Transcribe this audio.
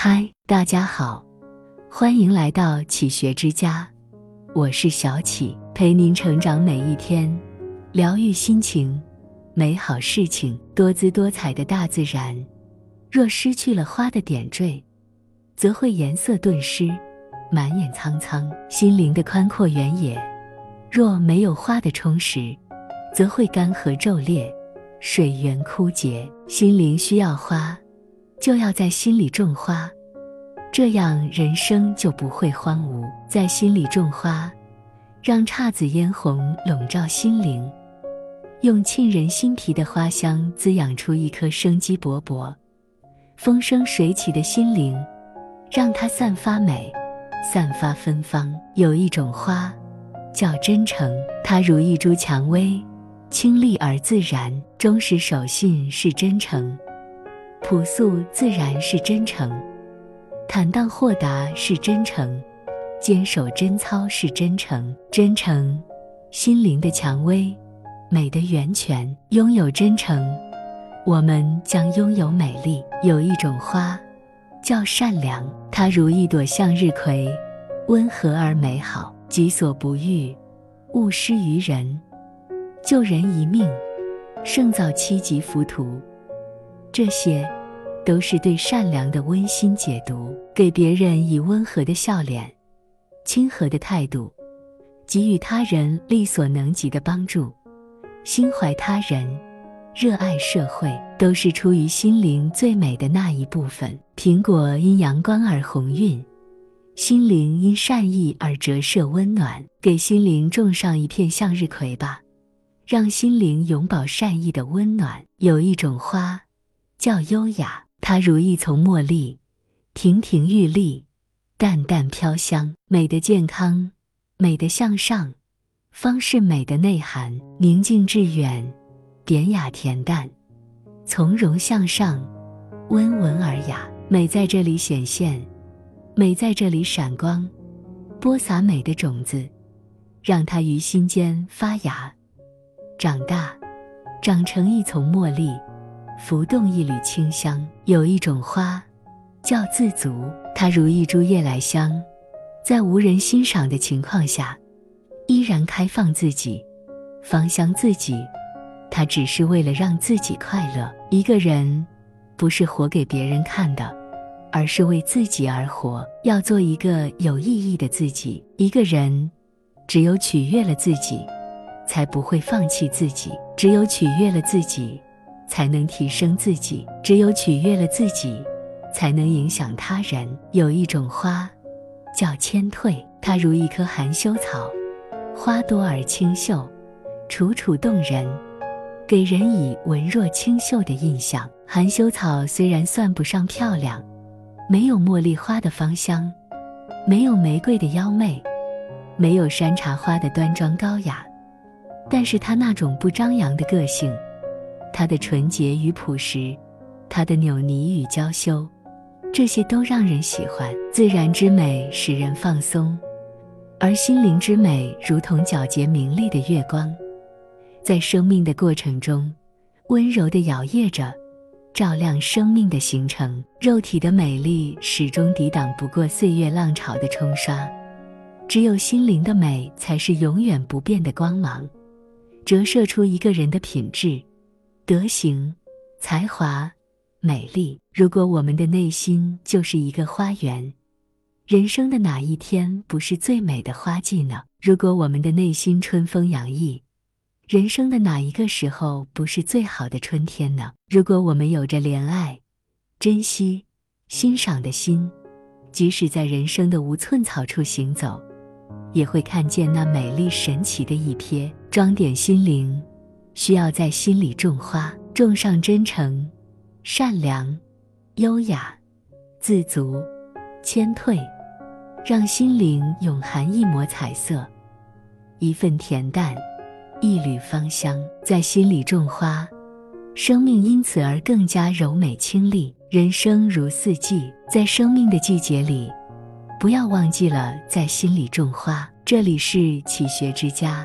嗨，大家好，欢迎来到启学之家，我是小启，陪您成长每一天，疗愈心情，美好事情。多姿多彩的大自然，若失去了花的点缀，则会颜色顿失，满眼苍苍。心灵的宽阔原野，若没有花的充实，则会干涸皱裂。水源枯竭，心灵需要花，就要在心里种花，这样人生就不会荒芜。在心里种花，让姹紫嫣红笼罩心灵，用沁人心脾的花香滋养出一颗生机勃勃、风生水起的心灵，让它散发美，散发芬芳。有一种花，叫真诚，它如一株蔷薇。清丽而自然，忠实守信是真诚；朴素自然是真诚；坦荡豁达是真诚；坚守贞操是真诚。真诚，心灵的蔷薇，美的源泉。拥有真诚，我们将拥有美丽。有一种花，叫善良，它如一朵向日葵，温和而美好，己所不欲，勿施于人。救人一命，胜造七级浮屠。这些，都是对善良的温馨解读。给别人以温和的笑脸，亲和的态度，给予他人力所能及的帮助，心怀他人，热爱社会，都是出于心灵最美的那一部分。苹果因阳光而红晕，心灵因善意而折射温暖。给心灵种上一片向日葵吧。让心灵永葆善意的温暖。有一种花，叫优雅，它如一丛茉莉，亭亭玉立，淡淡飘香。美的健康，美的向上，方是美的内涵。宁静致远，典雅恬淡，从容向上，温文尔雅。美在这里显现，美在这里闪光。播撒美的种子，让它于心间发芽。长大，长成一丛茉莉，浮动一缕清香。有一种花，叫自足，它如一株夜来香，在无人欣赏的情况下，依然开放自己，芳香自己。它只是为了让自己快乐。一个人，不是活给别人看的，而是为自己而活。要做一个有意义的自己。一个人，只有取悦了自己。才不会放弃自己。只有取悦了自己，才能提升自己；只有取悦了自己，才能影响他人。有一种花，叫谦退，它如一棵含羞草，花多而清秀，楚楚动人，给人以文弱清秀的印象。含羞草虽然算不上漂亮，没有茉莉花的芳香，没有玫瑰的妖媚，没有山茶花的端庄高雅。但是他那种不张扬的个性，他的纯洁与朴实，他的扭捏与娇羞，这些都让人喜欢。自然之美使人放松，而心灵之美如同皎洁明丽的月光，在生命的过程中，温柔地摇曳着，照亮生命的形成。肉体的美丽始终抵挡不过岁月浪潮的冲刷，只有心灵的美才是永远不变的光芒。折射出一个人的品质、德行、才华、美丽。如果我们的内心就是一个花园，人生的哪一天不是最美的花季呢？如果我们的内心春风洋溢，人生的哪一个时候不是最好的春天呢？如果我们有着怜爱、珍惜、欣赏的心，即使在人生的无寸草处行走。也会看见那美丽神奇的一瞥，装点心灵，需要在心里种花，种上真诚、善良、优雅、自足、谦退，让心灵永含一抹彩色，一份恬淡，一缕芳香，在心里种花，生命因此而更加柔美清丽。人生如四季，在生命的季节里。不要忘记了在心里种花。这里是启学之家，